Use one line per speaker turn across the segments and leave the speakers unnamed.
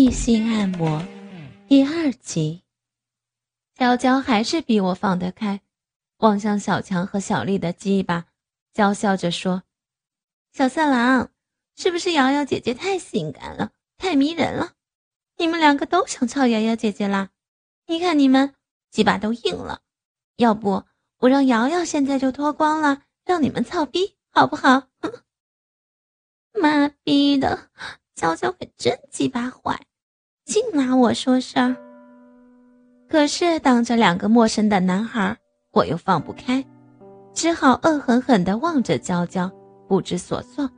异性按摩第二集，娇娇还是比我放得开，望向小强和小丽的鸡巴，娇笑着说：“小色狼，是不是瑶瑶姐姐太性感了，太迷人了？你们两个都想操瑶瑶姐姐啦？你看你们鸡巴都硬了，要不我让瑶瑶现在就脱光了，让你们操逼，好不好？”妈逼的！娇娇可真鸡巴坏，净拿我说事儿。可是当着两个陌生的男孩，我又放不开，只好恶狠狠地望着娇娇，不知所措。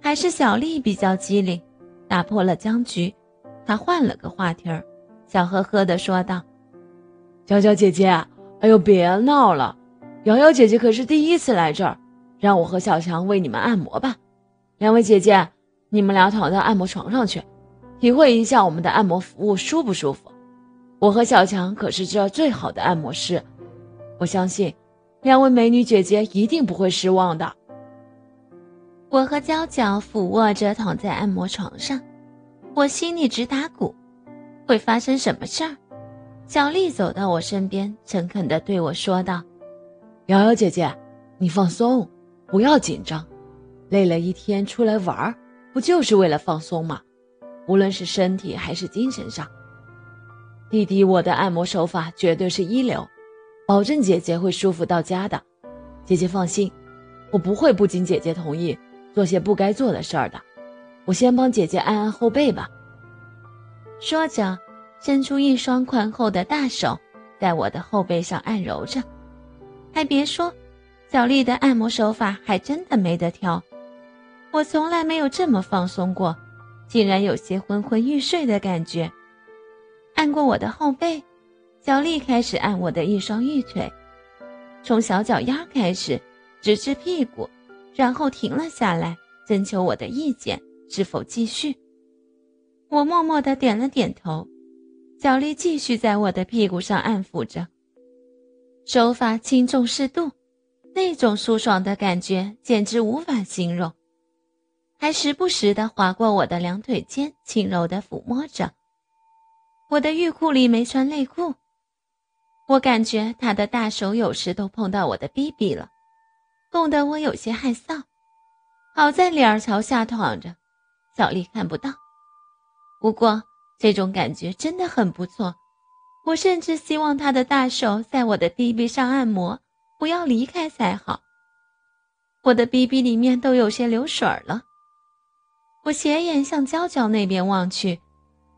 还是小丽比较机灵，打破了僵局。她换了个话题儿，笑呵呵地说道：“
娇娇姐姐，哎呦别闹了，瑶瑶姐姐可是第一次来这儿，让我和小强为你们按摩吧。两位姐姐。”你们俩躺在按摩床上去，体会一下我们的按摩服务舒不舒服？我和小强可是这最好的按摩师，我相信两位美女姐姐一定不会失望的。
我和娇娇俯卧着躺在按摩床上，我心里直打鼓，会发生什么事儿？小丽走到我身边，诚恳地对我说道：“
瑶瑶姐姐，你放松，不要紧张，累了一天出来玩儿。”不就是为了放松吗？无论是身体还是精神上，弟弟，我的按摩手法绝对是一流，保证姐姐会舒服到家的。姐姐放心，我不会不经姐姐同意做些不该做的事儿的。我先帮姐姐按按后背吧。
说着，伸出一双宽厚的大手，在我的后背上按揉着。还别说，小丽的按摩手法还真的没得挑。我从来没有这么放松过，竟然有些昏昏欲睡的感觉。按过我的后背，小丽开始按我的一双玉腿，从小脚丫开始，直至屁股，然后停了下来，征求我的意见，是否继续。我默默的点了点头。小丽继续在我的屁股上按抚着，手法轻重适度，那种舒爽的感觉简直无法形容。还时不时地划过我的两腿间，轻柔地抚摸着。我的浴裤里没穿内裤，我感觉他的大手有时都碰到我的逼逼了，弄得我有些害臊。好在脸儿朝下躺着，小丽看不到。不过这种感觉真的很不错，我甚至希望他的大手在我的逼逼上按摩，不要离开才好。我的逼逼里面都有些流水了。我斜眼向娇娇那边望去，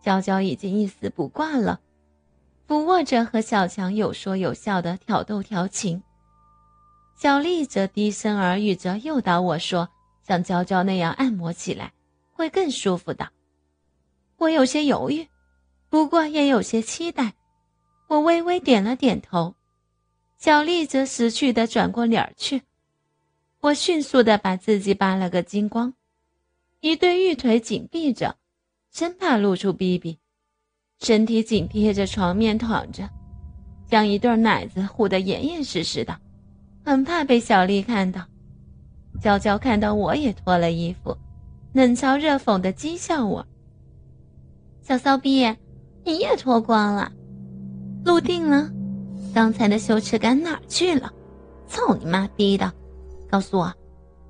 娇娇已经一丝不挂了，俯卧着和小强有说有笑的挑逗调情。小丽则低声耳语着诱导我说：“像娇娇那样按摩起来会更舒服的。”我有些犹豫，不过也有些期待。我微微点了点头，小丽则识趣的转过脸去。我迅速的把自己扒了个精光。一对玉腿紧闭着，生怕露出逼逼，身体紧贴着床面躺着，将一对奶子护得严严实实的，很怕被小丽看到。娇娇看到我也脱了衣服，冷嘲热讽的讥笑我：“小骚逼，你也脱光了？入定了？刚才的羞耻感哪去了？操你妈逼的！告诉我。”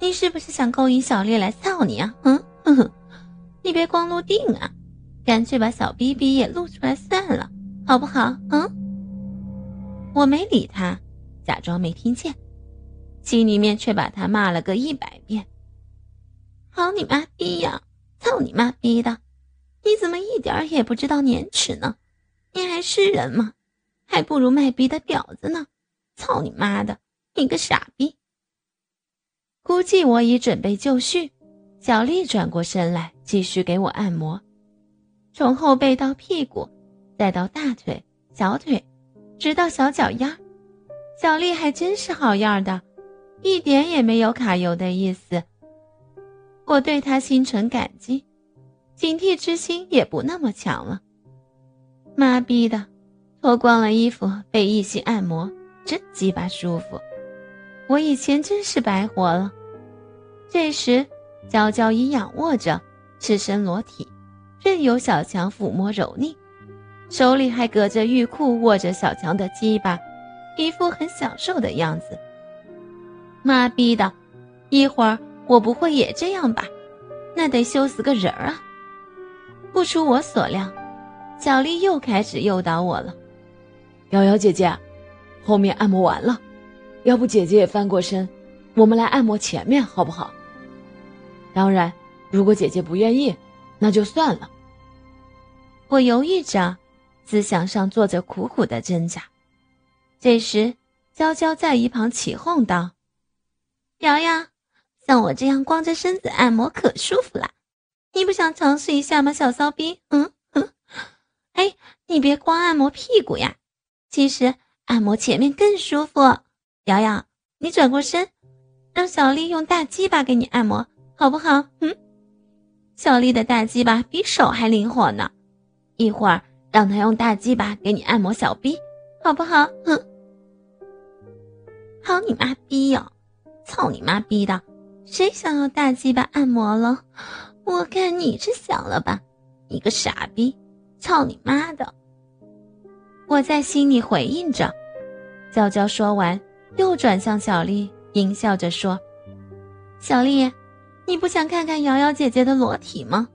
你是不是想勾引小丽来操你啊？嗯哼哼，你别光露腚啊，干脆把小逼逼也露出来算了，好不好？嗯。我没理他，假装没听见，心里面却把他骂了个一百遍。好你妈逼呀！操你妈逼的！你怎么一点也不知道廉耻呢？你还是人吗？还不如卖逼的婊子呢！操你妈的！你个傻逼！估计我已准备就绪，小丽转过身来，继续给我按摩，从后背到屁股，再到大腿、小腿，直到小脚丫。小丽还真是好样的，一点也没有卡油的意思。我对她心存感激，警惕之心也不那么强了。妈逼的，脱光了衣服被异性按摩，真鸡巴舒服。我以前真是白活了。这时，娇娇已仰卧着，赤身裸体，任由小强抚摸蹂躏，手里还隔着浴裤握着小强的鸡巴，一副很享受的样子。妈逼的，一会儿我不会也这样吧？那得羞死个人啊！不出我所料，小丽又开始诱导我了。
瑶瑶姐姐，后面按摩完了，要不姐姐也翻过身，我们来按摩前面好不好？当然，如果姐姐不愿意，那就算了。
我犹豫着，思想上做着苦苦的挣扎。这时，娇娇在一旁起哄道：“瑶瑶，像我这样光着身子按摩可舒服了。”你不想尝试一下吗，小骚逼？嗯哼，哎，你别光按摩屁股呀，其实按摩前面更舒服。瑶瑶，你转过身，让小丽用大鸡巴给你按摩，好不好？嗯，小丽的大鸡巴比手还灵活呢，一会儿让她用大鸡巴给你按摩小臂，好不好？哼，好你妈逼哟！操你妈逼的，谁想要大鸡巴按摩了？我看你是想了吧，你个傻逼！操你妈的！我在心里回应着。娇娇说完，又转向小丽，阴笑着说：“小丽，你不想看看瑶瑶姐姐的裸体吗？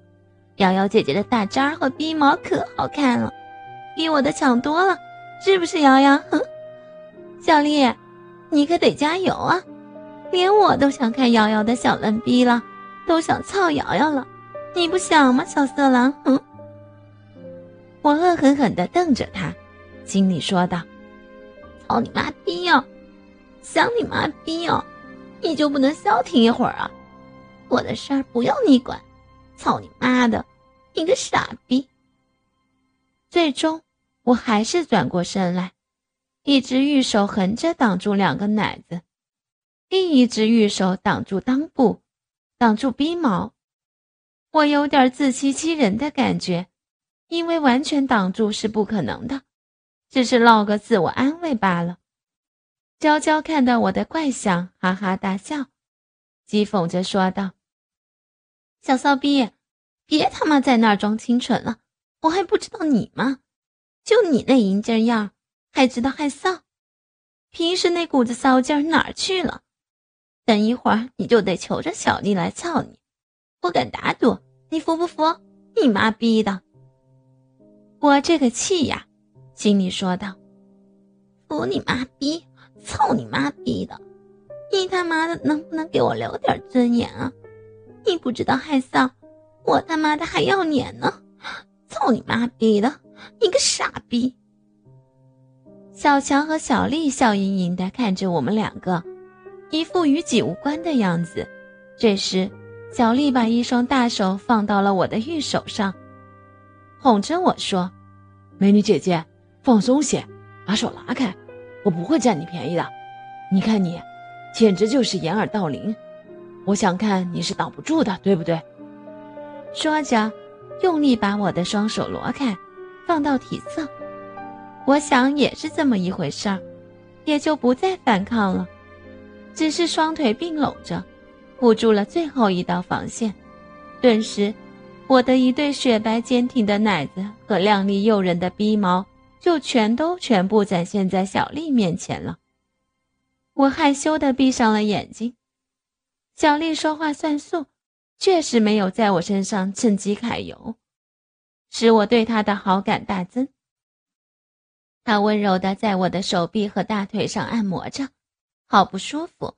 瑶瑶姐姐的大渣和逼毛可好看了，比我的强多了，是不是？瑶瑶，哼！小丽，你可得加油啊！连我都想看瑶瑶的小嫩逼了。”都想操瑶瑶了，你不想吗，小色狼？哼！我恶狠狠地瞪着他，心里说道：“操你妈逼哟！想你妈逼哦！你就不能消停一会儿啊？我的事儿不用你管！操你妈的，你个傻逼！”最终，我还是转过身来，一只玉手横着挡住两个奶子，另一只玉手挡住裆部。挡住逼毛，我有点自欺欺人的感觉，因为完全挡住是不可能的，只是落个自我安慰罢了。娇娇看到我的怪相，哈哈大笑，讥讽着说道：“小骚逼，别他妈在那儿装清纯了，我还不知道你吗？就你那淫劲样，还知道害臊？平时那股子骚劲哪儿去了？”等一会儿你就得求着小丽来操你，我敢打赌，你服不服？你妈逼的！我这个气呀，心里说道：“服你妈逼，操你妈逼的！你他妈的能不能给我留点尊严啊？你不知道害臊，我他妈的还要脸呢！操你妈逼的，你个傻逼！”小强和小丽笑盈盈的看着我们两个。一副与己无关的样子。这时，小丽把一双大手放到了我的玉手上，哄着我说：“
美女姐姐，放松些，把手拉开，我不会占你便宜的。你看你，简直就是掩耳盗铃。我想看你是挡不住的，对不对？”
说着，用力把我的双手挪开，放到体侧。我想也是这么一回事儿，也就不再反抗了。只是双腿并拢着，护住了最后一道防线。顿时，我的一对雪白坚挺的奶子和靓丽诱人的逼毛，就全都全部展现在小丽面前了。我害羞的闭上了眼睛。小丽说话算数，确实没有在我身上趁机揩油，使我对她的好感大增。她温柔的在我的手臂和大腿上按摩着。好不舒服。